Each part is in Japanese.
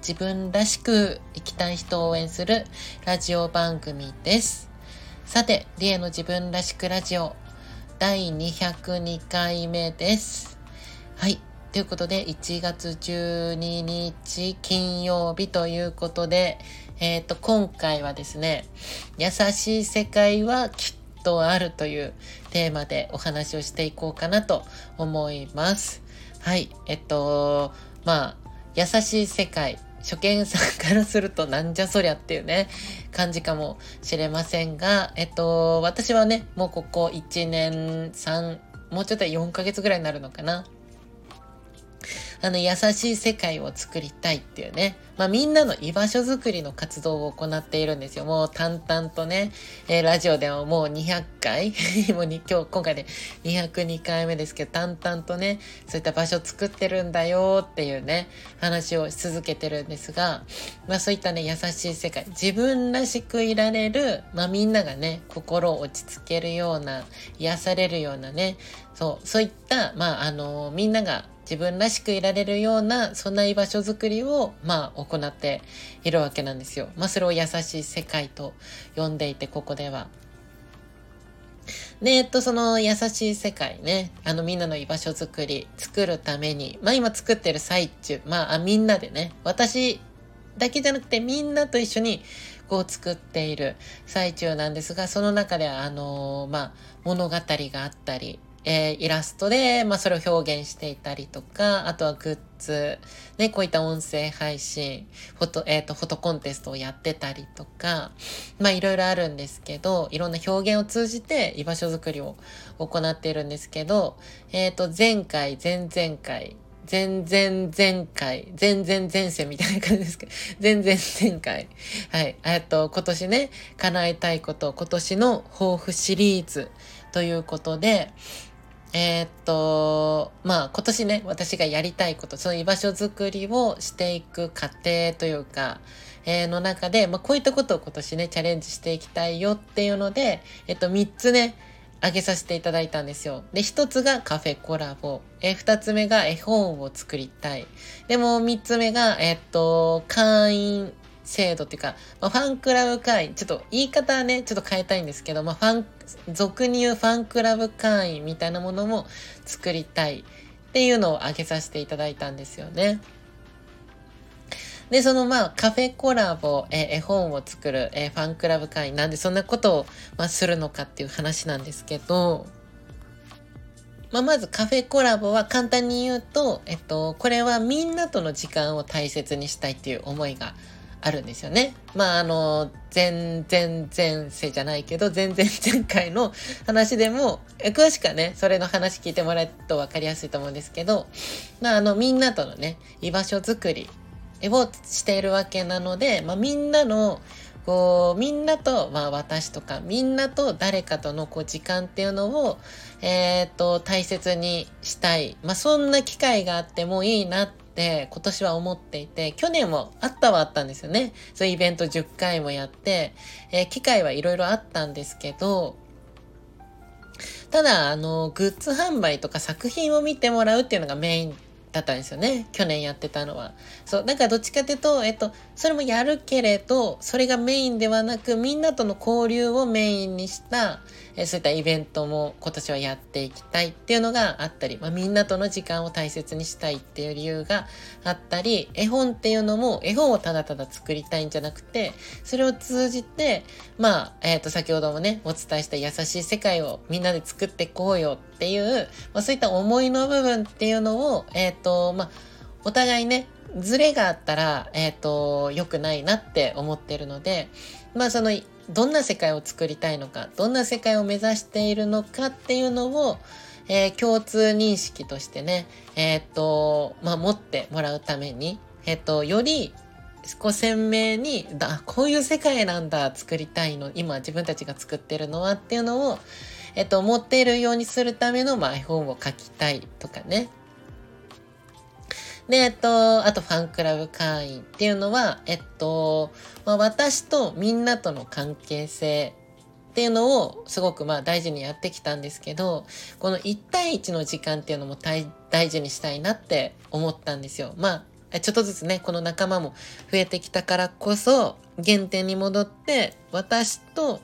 自分らしく生きたい人を応援するラジオ番組です。さて、リエの自分らしくラジオ第202回目です。はい。ということで、1月12日金曜日ということで、えっ、ー、と、今回はですね、優しい世界はきっとあるというテーマでお話をしていこうかなと思います。はい。えっと、まあ、優しい世界。初見さんからするとなんじゃそりゃっていうね、感じかもしれませんが、えっと、私はね、もうここ1年3、もうちょっと4ヶ月ぐらいになるのかな。あの、優しい世界を作りたいっていうね、まあ、みんなの居場所づくりの活動を行っているんですよ。もう淡々とね、えー、ラジオではもう200回 もう今日、今回で202回目ですけど、淡々とね、そういった場所作ってるんだよっていうね、話をし続けてるんですが、まあそういったね、優しい世界、自分らしくいられる、まあみんながね、心を落ち着けるような、癒されるようなね、そう、そういった、まああの、みんなが自分らしくいられるような、そんな居場所づくりを、まあ、行っているわけなんですよ。まあ、それを優しい世界と呼んでいて、ここでは。で、えっと、その優しい世界ね、あのみんなの居場所づくり、作るために、まあ今作ってる最中、まあみんなでね、私だけじゃなくてみんなと一緒にこう作っている最中なんですが、その中であのまあ物語があったり、えー、イラストで、まあ、それを表現していたりとか、あとはグッズ、ね、こういった音声配信、フォト、えっ、ー、と、フォトコンテストをやってたりとか、まあ、いろいろあるんですけど、いろんな表現を通じて居場所づくりを行っているんですけど、えっ、ー、と、前回、前々回、前々前回、前々前世みたいな感じですけど、前々前回。はい。えっと、今年ね、叶えたいこと、今年の抱負シリーズということで、えー、っと、まあ今年ね、私がやりたいこと、その居場所づくりをしていく過程というか、えー、の中で、まあこういったことを今年ね、チャレンジしていきたいよっていうので、えっと3つね、あげさせていただいたんですよ。で、1つがカフェコラボ。えー、2つ目が絵本を作りたい。でも3つ目が、え、っと、会員制度っていうか、まあ、ファンクラブ会員、ちょっと言い方はね、ちょっと変えたいんですけど、まあ、ファン、俗に言うファンクラブ会員みたいなものも作りたいっていうのを挙げさせていただいたんですよね。で、そのまあカフェコラボ、え絵本を作る、えファンクラブ会員なんでそんなことを、まあ、するのかっていう話なんですけど、まあ、まずカフェコラボは簡単に言うと、えっと、これはみんなとの時間を大切にしたいっていう思いがあるんですよね。まあ、あの、全然前世じゃないけど、全然前回の話でも、詳しくはね、それの話聞いてもらえると分かりやすいと思うんですけど、まあ、あの、みんなとのね、居場所づくりをしているわけなので、まあ、みんなの、こう、みんなと、まあ私とか、みんなと誰かとのこう時間っていうのを、えっ、ー、と、大切にしたい。まあそんな機会があってもいいなってって今年は思っていて、去年もあったはあったんですよね。そういうイベント10回もやって、えー、機会はいろいろあったんですけど、ただ、あの、グッズ販売とか作品を見てもらうっていうのがメインだったんですよね。去年やってたのは。そう。だからどっちかっていうと、えっと、それもやるけれど、それがメインではなく、みんなとの交流をメインにした、えそういったイベントも今年はやっていきたいっていうのがあったり、まあ、みんなとの時間を大切にしたいっていう理由があったり、絵本っていうのも、絵本をただただ作りたいんじゃなくて、それを通じて、まあ、えっ、と、先ほどもね、お伝えした優しい世界をみんなで作っていこうよっていう、まあ、そういった思いの部分っていうのを、えっ、と、まあ、お互いね、ズレがあったら、えっ、と、良くないなって思ってるので、まあその、どんな世界を作りたいのか、どんな世界を目指しているのかっていうのを、えー、共通認識としてね、えっ、と、まあ持ってもらうために、えっ、と、よりこう鮮明にだこういう世界なんだ作りたいの今自分たちが作ってるのはっていうのを、えっと、持っているようにするための、まあ、絵本を書きたいとかね。で、えっと、あとファンクラブ会員っていうのは、えっと、まあ、私とみんなとの関係性っていうのをすごくまあ大事にやってきたんですけど、この1対1の時間っていうのも大事にしたいなって思ったんですよ。まあ、ちょっとずつね、この仲間も増えてきたからこそ、原点に戻って、私と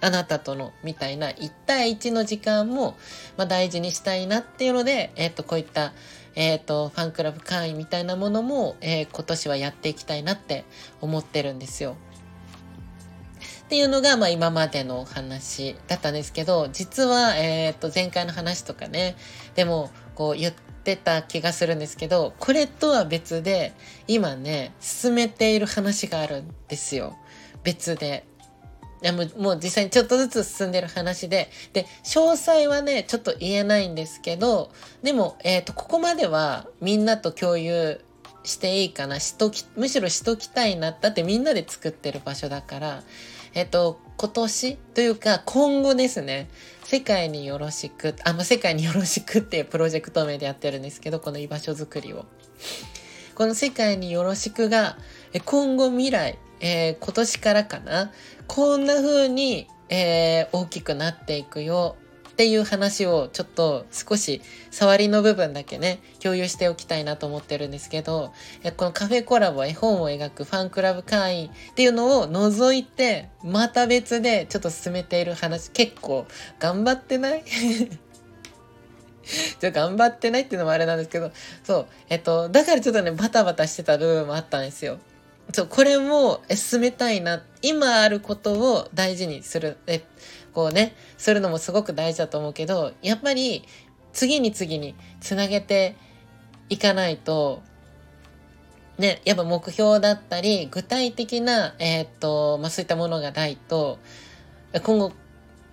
あなたとのみたいな1対1の時間も、まあ、大事にしたいなっていうので、えっ、と、こういったえっ、ー、と、ファンクラブ会員みたいなものも、えー、今年はやっていきたいなって思ってるんですよ。っていうのが、まあ今までの話だったんですけど、実は、えっ、ー、と、前回の話とかね、でも、こう言ってた気がするんですけど、これとは別で、今ね、進めている話があるんですよ。別で。いやもうもう実際にちょっとずつ進んでる話で、で、詳細はね、ちょっと言えないんですけど、でも、えっ、ー、と、ここまではみんなと共有していいかな、しとき、むしろしときたいな、だってみんなで作ってる場所だから、えっ、ー、と、今年というか今後ですね、世界によろしく、あ、ま世界によろしくっていうプロジェクト名でやってるんですけど、この居場所づくりを。この世界によろしくが、今後未来、えー、今年からかな、こんな風に、えー、大きくなっていくよっていう話をちょっと少し触りの部分だけね、共有しておきたいなと思ってるんですけど、このカフェコラボ絵本を描くファンクラブ会員っていうのを除いて、また別でちょっと進めている話、結構頑張ってない？ちょっと頑張ってないっていうのもあれなんですけど、そう、えっと、だからちょっとね、バタバタしてた部分もあったんですよ。そう、これも進めたいな。今あることを大事にする。え、こうね、するのもすごく大事だと思うけど、やっぱり次に次につなげていかないと、ね、やっぱ目標だったり、具体的な、えー、っと、まあ、そういったものがないと、今後、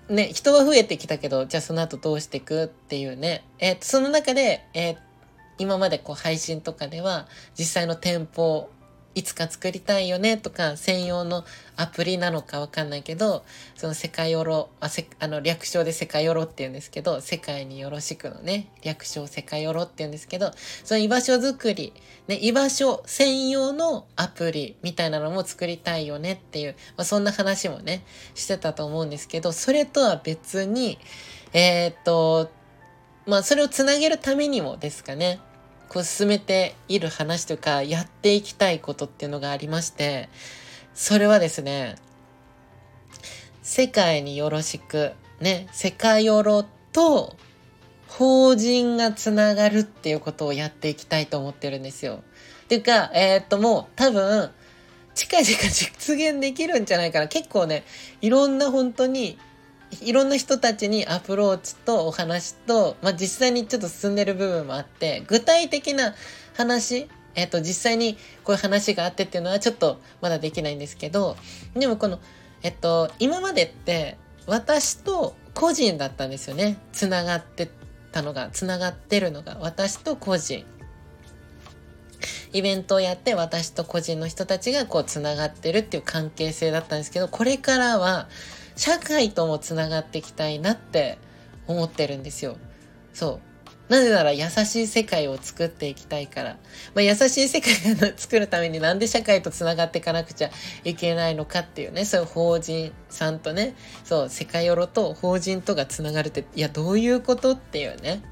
ね、人は増えてきたけど、じゃあその後どうしていくっていうね、えー、っと、その中で、えー、今までこう配信とかでは実際の店舗いつか作りたいよねとか専用のアプリなのかわかんないけどその世界よろあせあの略称で世界よろって言うんですけど世界によろしくのね略称世界よろって言うんですけどその居場所づくり、ね、居場所専用のアプリみたいなのも作りたいよねっていう、まあ、そんな話もねしてたと思うんですけどそれとは別にえー、っとまあそれをつなげるためにもですかね。こう進めている話とかやっていきたいことっていうのがありまして、それはですね、世界によろしく、ね、世界よろと法人がつながるっていうことをやっていきたいと思ってるんですよ。っていうか、えー、っともう多分、近々実現できるんじゃないかな。結構ね、いろんな本当にいろんな人たちにアプローチとお話と、まあ、実際にちょっと進んでる部分もあって、具体的な話、えっ、と、実際にこういう話があってっていうのはちょっとまだできないんですけど、でもこの、えっと、今までって私と個人だったんですよね。つながってたのが、つながってるのが私と個人。イベントをやって私と個人の人たちがこうつながってるっていう関係性だったんですけど、これからは社会ともつながっていきたいなって思ってるんですよ。そう。なぜなら優しい世界を作っていきたいから。まあ、優しい世界を作るためになんで社会とつながっていかなくちゃいけないのかっていうね、そういう法人さんとね、そう、世界よろと法人とがつながるって、いや、どういうことっていうね。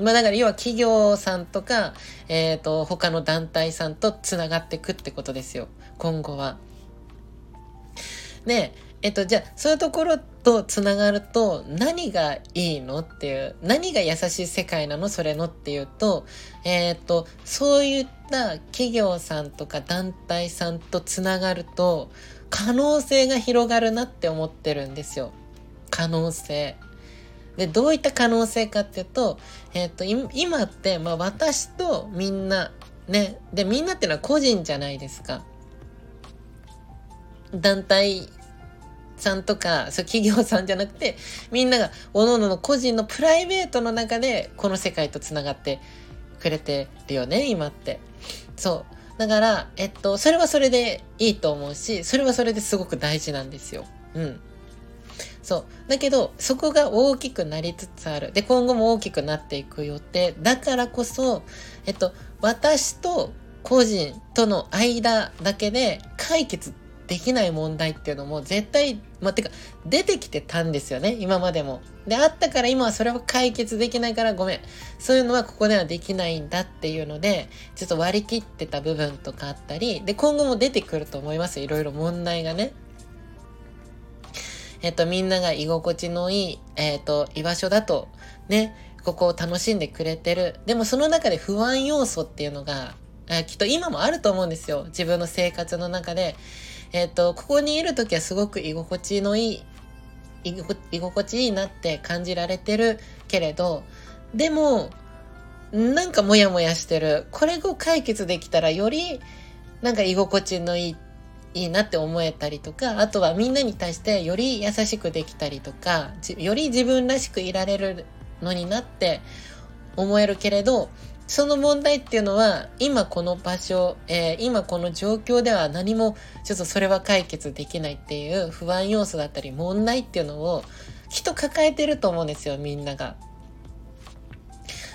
まあだから要は企業さんとか、えっ、ー、と、他の団体さんとつながっていくってことですよ。今後は。で、えっと、じゃあ、そういうところとつながると、何がいいのっていう、何が優しい世界なのそれのっていうと、えっと、そういった企業さんとか団体さんとつながると、可能性が広がるなって思ってるんですよ。可能性。で、どういった可能性かっていうと、えっと、今って、まあ私とみんな、ね、で、みんなっていうのは個人じゃないですか。団体さんとか、そう企業さんじゃなくて、みんなが各々の個人のプライベートの中でこの世界と繋がってくれてるよね、今って。そう。だから、えっと、それはそれでいいと思うし、それはそれですごく大事なんですよ。うん。そう。だけど、そこが大きくなりつつある。で、今後も大きくなっていく予定。だからこそ、えっと、私と個人との間だけで解決できない問題っていうのも絶対、まあ、てか、出てきてたんですよね、今までも。で、あったから今はそれは解決できないからごめん。そういうのはここではできないんだっていうので、ちょっと割り切ってた部分とかあったり、で、今後も出てくると思いますいろいろ問題がね。えっと、みんなが居心地のいい、えっと、居場所だと、ね、ここを楽しんでくれてる。でもその中で不安要素っていうのが、きっと今もあると思うんですよ。自分の生活の中で。えっ、ー、と、ここにいる時はすごく居心地のいい、居心地いいなって感じられてるけれど、でも、なんかモヤモヤしてる。これを解決できたらより、なんか居心地のいい、いいなって思えたりとか、あとはみんなに対してより優しくできたりとか、より自分らしくいられるのになって思えるけれど、その問題っていうのは、今この場所、えー、今この状況では何も、ちょっとそれは解決できないっていう不安要素だったり問題っていうのを、きっと抱えてると思うんですよ、みんなが。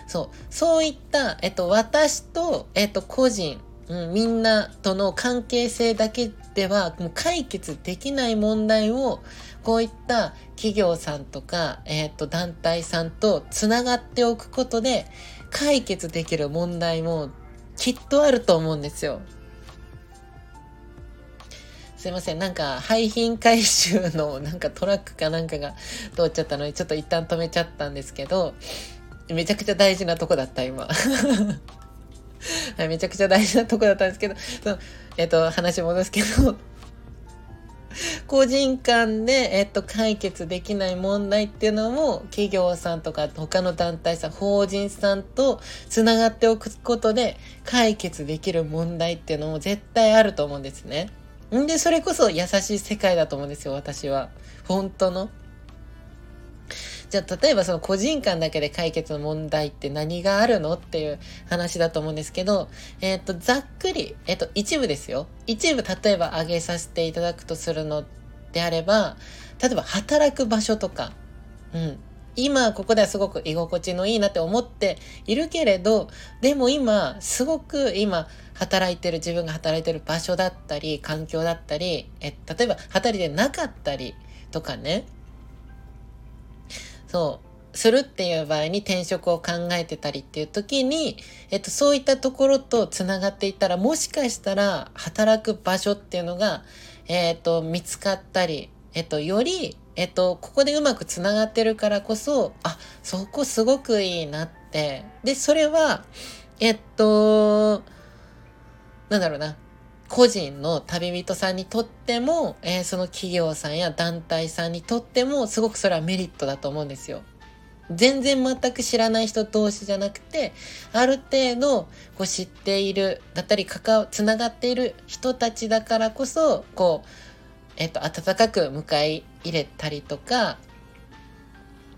そう。そういった、えっと、私と、えっと、個人、うん、みんなとの関係性だけでは、もう解決できない問題を、こういった企業さんとか、えっと、団体さんとつながっておくことで、解決できる問題もきっとあると思うんですよ。すいません。なんか、廃品回収のなんかトラックかなんかが通っちゃったので、ちょっと一旦止めちゃったんですけど、めちゃくちゃ大事なとこだった、今。はい、めちゃくちゃ大事なとこだったんですけど、その、えっ、と、話戻すけど、個人間で、えっと、解決できない問題っていうのも、企業さんとか他の団体さん、法人さんとつながっておくことで解決できる問題っていうのも絶対あると思うんですね。んで、それこそ優しい世界だと思うんですよ、私は。本当の。じゃあ、例えばその個人間だけで解決の問題って何があるのっていう話だと思うんですけど、えっ、ー、と、ざっくり、えっ、ー、と、一部ですよ。一部、例えば挙げさせていただくとするのであれば、例えば働く場所とか、うん。今ここではすごく居心地のいいなって思っているけれど、でも今、すごく今、働いてる、自分が働いてる場所だったり、環境だったり、え、例えば働いてなかったりとかね、そう、するっていう場合に転職を考えてたりっていう時に、えっと、そういったところとつながっていたら、もしかしたら働く場所っていうのが、えっと、見つかったり、えっと、より、えっと、ここでうまくつながってるからこそ、あ、そこすごくいいなって。で、それは、えっと、なんだろうな。個人の旅人さんにとっても、えー、その企業さんや団体さんにとっても、すごくそれはメリットだと思うんですよ。全然全く知らない人同士じゃなくて、ある程度こう知っている、だったり関わ、つながっている人たちだからこそ、こう、えっと、温かく迎え入れたりとか、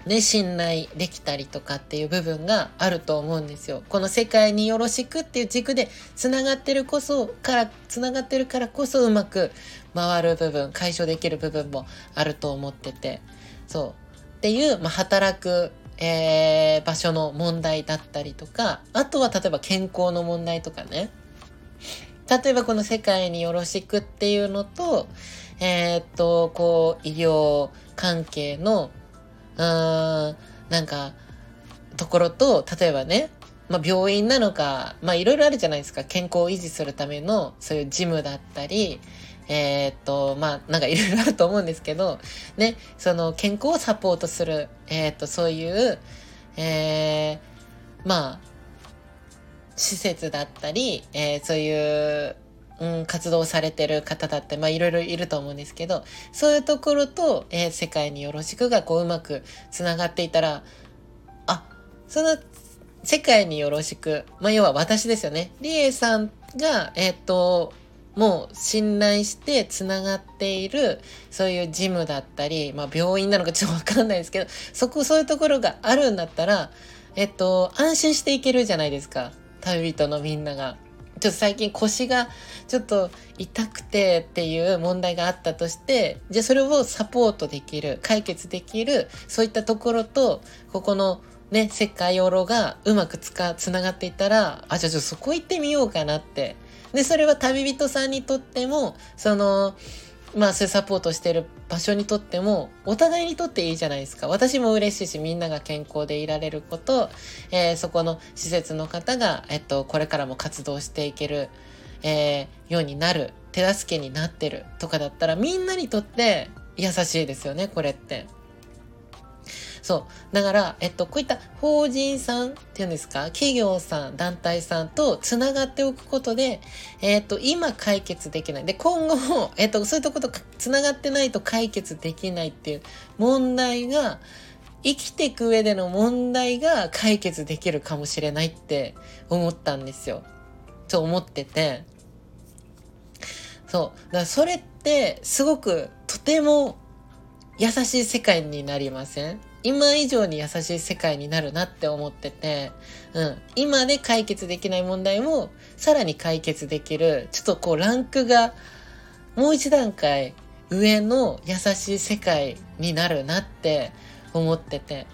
ね、信頼できたりとかっていう部分があると思うんですよ。この世界によろしくっていう軸で繋がってるこそ、から、繋がってるからこそうまく回る部分、解消できる部分もあると思ってて、そう。っていう、まあ、働く、えー、場所の問題だったりとか、あとは例えば健康の問題とかね。例えばこの世界によろしくっていうのと、えー、っと、こう、医療関係のうん、なんか、ところと、例えばね、まあ、病院なのか、まあ、いろいろあるじゃないですか。健康を維持するための、そういうジムだったり、えー、っと、まあ、なんかいろいろあると思うんですけど、ね、その健康をサポートする、えー、っと、そういう、えー、まあ、施設だったり、えー、そういううん、活動されてる方だって、まあいろいろいると思うんですけど、そういうところと、えー、世界によろしくがこううまくつながっていたら、あ、その世界によろしく、まあ要は私ですよね。リエさんが、えっ、と、もう信頼してつながっている、そういうジムだったり、まあ病院なのかちょっとわかんないですけど、そこ、そういうところがあるんだったら、えっと、安心していけるじゃないですか。旅人のみんなが。ちょっと最近腰がちょっと痛くてっていう問題があったとして、じゃあそれをサポートできる、解決できる、そういったところと、ここのね、世界オロがうまくつか、つながっていたら、あ、じゃあちょっとそこ行ってみようかなって。で、それは旅人さんにとっても、その、まあそういうサポートしてる場所にとってもお互いにとっていいじゃないですか。私も嬉しいしみんなが健康でいられること、えー、そこの施設の方が、えっと、これからも活動していける、えー、ようになる、手助けになってるとかだったらみんなにとって優しいですよね、これって。そう。だから、えっと、こういった法人さんっていうんですか、企業さん、団体さんとつながっておくことで、えっと、今解決できない。で、今後も、えっと、そういったことつながってないと解決できないっていう問題が、生きていく上での問題が解決できるかもしれないって思ったんですよ。と思ってて。そう。だからそれってすごくとても優しい世界になりません？今以上に優しい世界になるなって思ってて、うん。今で解決できない問題も、さらに解決できる、ちょっとこうランクが、もう一段階上の優しい世界になるなって思ってて。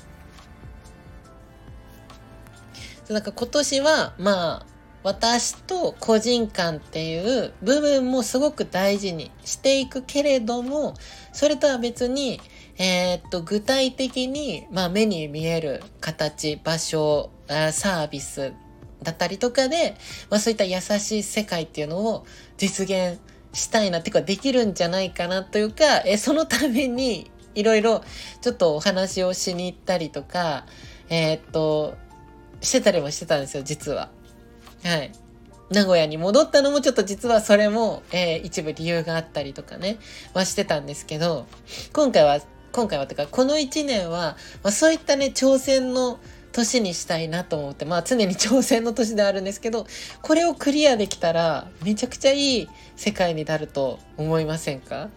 なんか今年は、まあ、私と個人間っていう部分もすごく大事にしていくけれども、それとは別に、えー、っと、具体的に、まあ、目に見える形、場所、サービスだったりとかで、まあ、そういった優しい世界っていうのを実現したいなっていうか、できるんじゃないかなというか、えそのために、いろいろちょっとお話をしに行ったりとか、えー、っと、してたりもしてたんですよ、実は。はい。名古屋に戻ったのもちょっと実はそれも、えー、一部理由があったりとかね、はしてたんですけど、今回は今回はてか、この1年は、まあ、そういったね、挑戦の年にしたいなと思って、まあ常に挑戦の年であるんですけど、これをクリアできたら、めちゃくちゃいい世界になると思いませんか？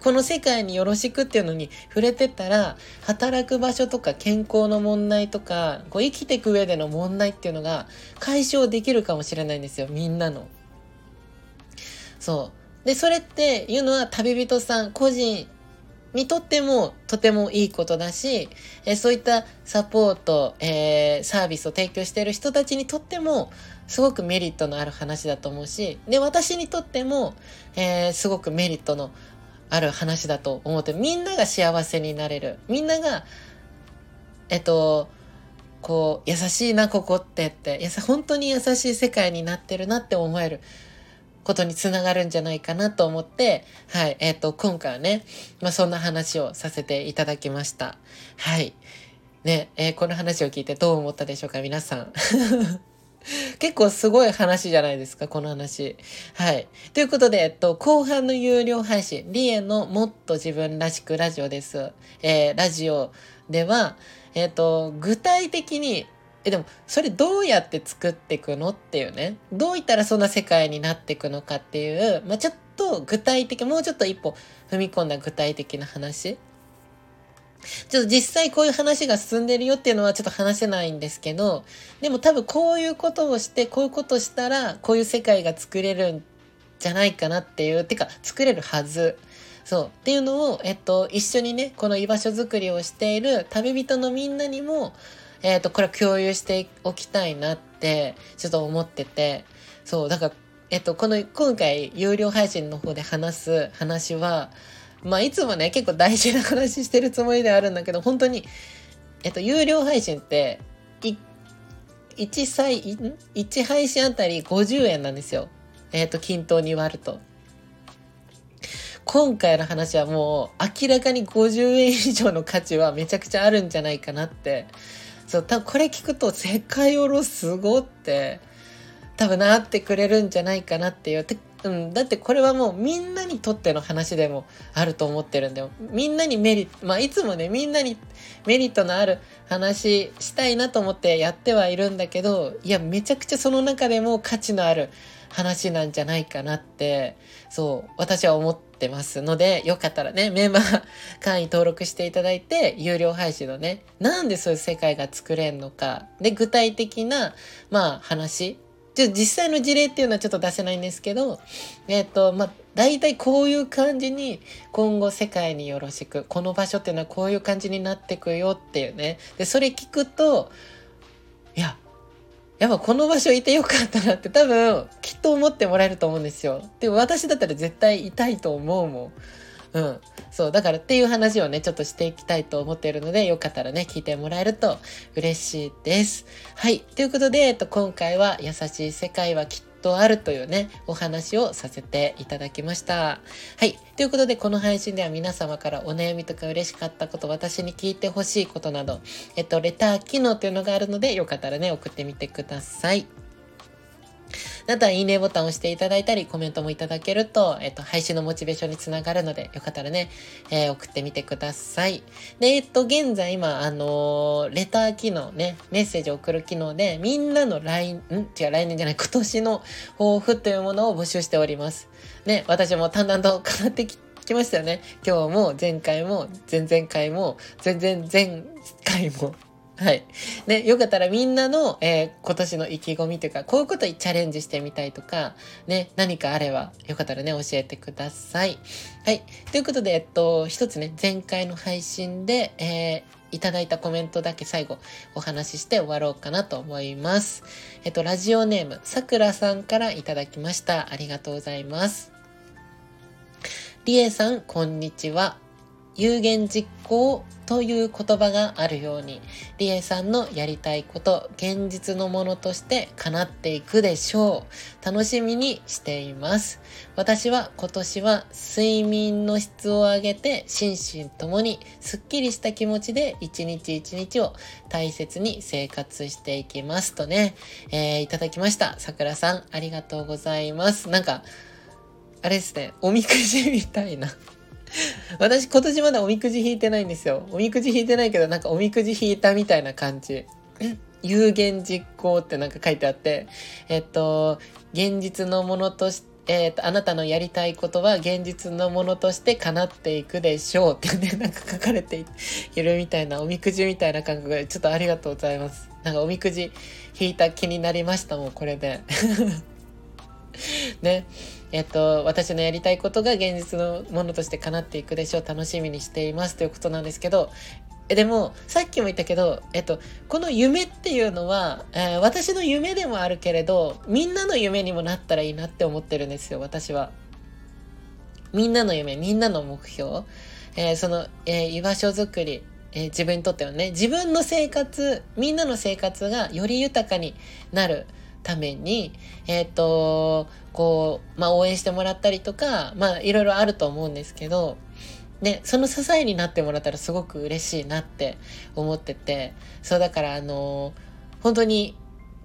この世界によろしくっていうのに触れてたら、働く場所とか健康の問題とか、こう生きていく上での問題っていうのが解消できるかもしれないんですよ、みんなの。そう。で、それっていうのは旅人さん、個人にとってもとてもいいことだし、えそういったサポート、えー、サービスを提供している人たちにとってもすごくメリットのある話だと思うし、で、私にとっても、えー、すごくメリットのある話だと思って、みんなが幸せになれる。みんなが、えっと、こう、優しいな、ここってって、本当に優しい世界になってるなって思える。ことにつながるんじゃないかなと思って、はい、えっ、ー、と、今回はね、まあ、そんな話をさせていただきました。はい。ね、えー、この話を聞いてどう思ったでしょうか、皆さん。結構すごい話じゃないですか、この話。はい。ということで、えっと、後半の有料配信、リエのもっと自分らしくラジオです。えー、ラジオでは、えっと、具体的にえ、でも、それどうやって作っていくのっていうね。どういったらそんな世界になっていくのかっていう、まあ、ちょっと具体的、もうちょっと一歩踏み込んだ具体的な話。ちょっと実際こういう話が進んでるよっていうのはちょっと話せないんですけど、でも多分こういうことをして、こういうことしたら、こういう世界が作れるんじゃないかなっていう、てか作れるはず。そう。っていうのを、えっと、一緒にね、この居場所づくりをしている旅人のみんなにも、えっ、ー、と、これ共有しておきたいなって、ちょっと思ってて、そう、だから、えっと、この、今回、有料配信の方で話す話は、まあ、いつもね、結構大事な話してるつもりではあるんだけど、本当に、えっと、有料配信って、い、1歳、1配信あたり50円なんですよ。えっと、均等に割ると。今回の話はもう明らかに50円以上の価値はめちゃくちゃあるんじゃないかなってそう、多分これ聞くと世界おろすごって多分なってくれるんじゃないかなっていう。うん、だってこれはもうみんなにとっての話でもあると思ってるんだよ。みんなにメリット、まあいつもね、みんなにメリットのある話したいなと思ってやってはいるんだけど、いや、めちゃくちゃその中でも価値のある話なんじゃないかなって、そう、私は思ってますので、よかったらね、メンバー会員登録していただいて、有料配信のね、なんでそういう世界が作れんのか、で、具体的な、まあ話ちょ実際の事例っていうのはちょっと出せないんですけど、えっ、ー、と、まあ、大体こういう感じに今後世界によろしく、この場所っていうのはこういう感じになってくよっていうね。で、それ聞くと、いや、やっぱこの場所いてよかったなって多分きっと思ってもらえると思うんですよ。でも私だったら絶対痛いと思うもん。うん。そう、だからっていう話をね、ちょっとしていきたいと思っているので、よかったらね、聞いてもらえると嬉しいです。はい。ということで、えっと、今回は優しい世界はきっとあるというね、お話をさせていただきました。はい。ということで、この配信では皆様からお悩みとか嬉しかったこと、私に聞いてほしいことなど、えっと、レター機能というのがあるので、よかったらね、送ってみてください。あとは、いいねボタンを押していただいたり、コメントもいただけると、えっと、配信のモチベーションにつながるので、よかったらね、えー、送ってみてください。で、えっと、現在今、あのー、レター機能ね、メッセージを送る機能で、みんなの来、ん？違う、来年じゃない、今年の抱負というものを募集しております。ね、私も淡々と語ってき来ましたよね。今日も前回も前々回も全然前回もはい。ね、よかったらみんなの、えー、今年の意気込みというか、こういうことにチャレンジしてみたいとか、ね、何かあれば、よかったらね、教えてください。はい。ということで、えっと、一つね、前回の配信で、えー、いただいたコメントだけ最後お話しして終わろうかなと思います。えっと、ラジオネーム、さくらさんからいただきました。ありがとうございます。りえさん、こんにちは。有言実行という言葉があるように、リエさんのやりたいこと、現実のものとして叶っていくでしょう。楽しみにしています。私は今年は睡眠の質を上げて心身ともにすっきりした気持ちで一日一日を大切に生活していきますとね、えー、いただきました。さくらさん、ありがとうございます。なんか、あれですね、おみくじみたいな 私今年まだおみくじ引いてないんですよ。おみくじ引いてないけどなんかおみくじ引いたみたいな感じ。有言実行ってなんか書いてあって、えっと、現実のものとして、えっ、と、あなたのやりたいことは現実のものとして叶っていくでしょうってね、なんか書かれているみたいな、おみくじみたいな感覚で、ちょっとありがとうございます。なんかおみくじ引いた気になりましたもん、これで。ね。えっと、私のやりたいことが現実のものとして叶っていくでしょう。楽しみにしていますということなんですけど、でも、さっきも言ったけど、えっと、この夢っていうのは、えー、私の夢でもあるけれど、みんなの夢にもなったらいいなって思ってるんですよ、私は。みんなの夢、みんなの目標。えー、その、えー、居場所づくり、え自分にとってはね、自分の生活、みんなの生活がより豊かになる。ために、えっ、ー、と、こう、まあ、応援してもらったりとか、まあ、いろいろあると思うんですけど、ね、その支えになってもらったらすごく嬉しいなって思ってて、そうだからあの本当に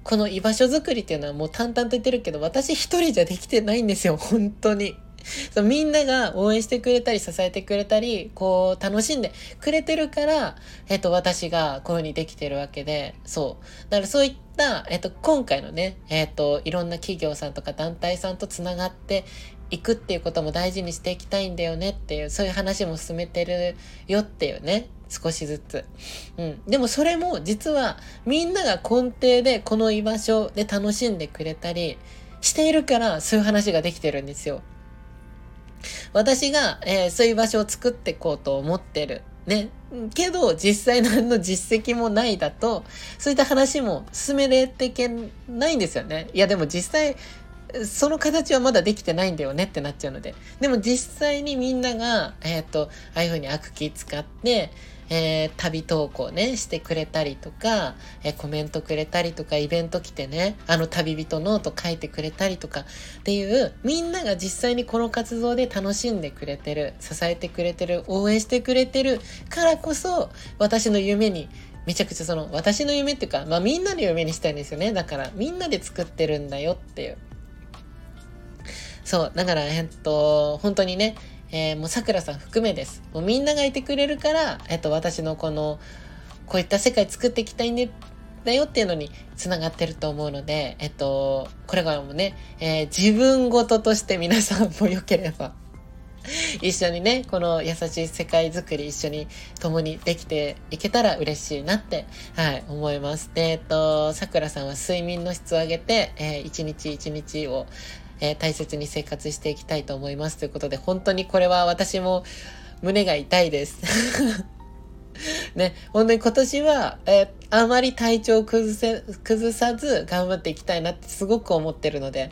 この居場所づくりっていうのはもう淡々と言ってるけど、私一人じゃできてないんですよ、本当に。そうみんなが応援してくれたり支えてくれたりこう楽しんでくれてるから、えっと、私がこういう風にできてるわけでそうだからそういった、えっと、今回のね、えっと、いろんな企業さんとか団体さんとつながっていくっていうことも大事にしていきたいんだよねっていうそういう話も進めてるよっていうね少しずつ。うん。でもそれも実はみんなが根底でこの居場所で楽しんでくれたりしているからそういう話ができてるんですよ。私が、えー、そういう場所を作っていこうと思ってる。ね。けど、実際何の実績もないだと、そういった話も進めれていけないんですよね。いや、でも実際、その形はまだできてないんだよねってなっちゃうので。でも実際にみんなが、えっ、ー、と、ああいうふうに悪気使って、えー、旅投稿ね、してくれたりとか、えー、コメントくれたりとか、イベント来てね、あの旅人ノート書いてくれたりとかっていう、みんなが実際にこの活動で楽しんでくれてる、支えてくれてる、応援してくれてるからこそ、私の夢にめちゃくちゃその、私の夢っていうか、まあみんなの夢にしたいんですよね。だから、みんなで作ってるんだよっていう。そう、だから、えっと、本当にね、えー、もう桜さん含めです。もうみんながいてくれるから、えっと、私のこの、こういった世界作っていきたいね、だよっていうのに繋がってると思うので、えっと、これからもね、えー、自分ごととして皆さんも良ければ、一緒にね、この優しい世界づくり一緒に共にできていけたら嬉しいなって、はい、思います。で、えっと、さくらさんは睡眠の質を上げて、えー、一日一日を、えー、大切に生活していきたいと思います。ということで、本当にこれは私も胸が痛いです。ね、本当に今年は、えー、あまり体調を崩せ、崩さず頑張っていきたいなってすごく思ってるので、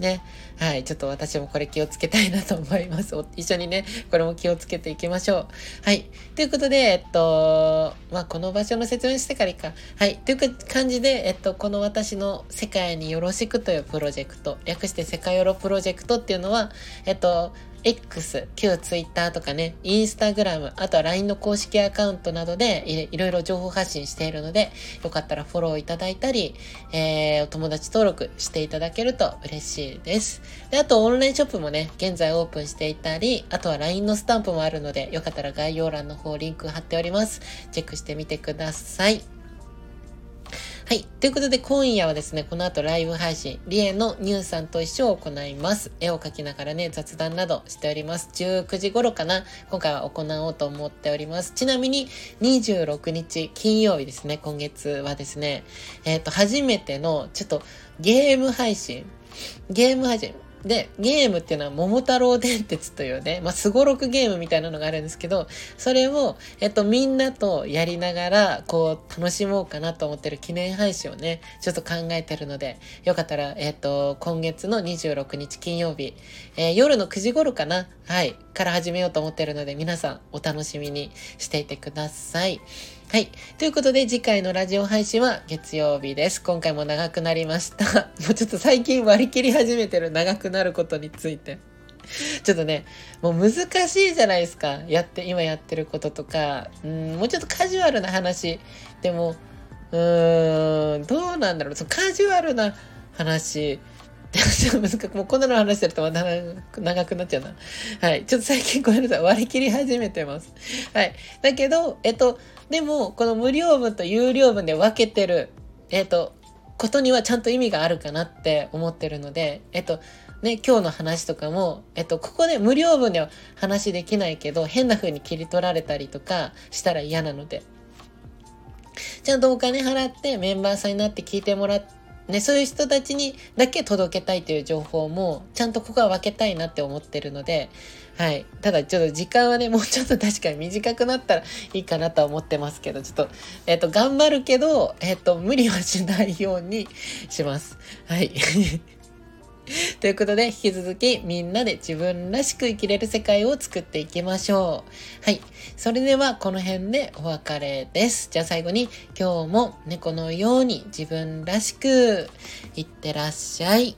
ね。はい。ちょっと私もこれ気をつけたいなと思います。一緒にね、これも気をつけていきましょう。はい。ということで、えっと、まあ、この場所の説明してからいいか。はい。という感じで、えっと、この私の世界によろしくというプロジェクト、略して世界よろプロジェクトっていうのは、えっと、X、旧 Twitter とかね、Instagram、あとは LINE の公式アカウントなどでいろいろ情報発信しているので、よかったらフォローいただいたり、えー、お友達登録していただけると嬉しいです。で、あとオンラインショップもね、現在オープンしていたり、あとは LINE のスタンプもあるので、よかったら概要欄の方リンク貼っております。チェックしてみてください。はい。ということで、今夜はですね、この後ライブ配信、リエのニューさんと一緒を行います。絵を描きながらね、雑談などしております。19時頃かな、今回は行おうと思っております。ちなみに、26日金曜日ですね、今月はですね、えっ、ー、と、初めての、ちょっと、ゲーム配信、ゲーム配信、で、ゲームっていうのは桃太郎電鉄というね、まあ、すごろくゲームみたいなのがあるんですけど、それを、えっと、みんなとやりながら、こう、楽しもうかなと思ってる記念配信をね、ちょっと考えてるので、よかったら、えっと、今月の26日金曜日、えー、夜の9時頃かな、はい、から始めようと思ってるので、皆さんお楽しみにしていてください。はい。ということで、次回のラジオ配信は月曜日です。今回も長くなりました。もうちょっと最近割り切り始めてる長くなることについて。ちょっとね、もう難しいじゃないですか。やって、今やってることとか、うん、もうちょっとカジュアルな話。でも、うーん、どうなんだろう。そのカジュアルな話。もうこんなの話してるとまた長くなっちゃうな。はい。ちょっと最近ごめんなさい。割り切り始めてます。はい。だけど、えっと、でも、この無料分と有料分で分けてる、えっと、ことにはちゃんと意味があるかなって思ってるので、えっと、ね、今日の話とかも、えっと、ここで無料分では話できないけど、変な風に切り取られたりとかしたら嫌なので、ちゃんとお金払ってメンバーさんになって聞いてもらって、ね、そういう人たちにだけ届けたいという情報も、ちゃんとここは分けたいなって思ってるので、はい。ただ、ちょっと時間はね、もうちょっと確かに短くなったらいいかなとは思ってますけど、ちょっと、えっ、と、頑張るけど、えっ、と、無理はしないようにします。はい。ということで、引き続きみんなで自分らしく生きれる世界を作っていきましょう。はい。それではこの辺でお別れです。じゃあ最後に今日も猫のように自分らしくいってらっしゃい。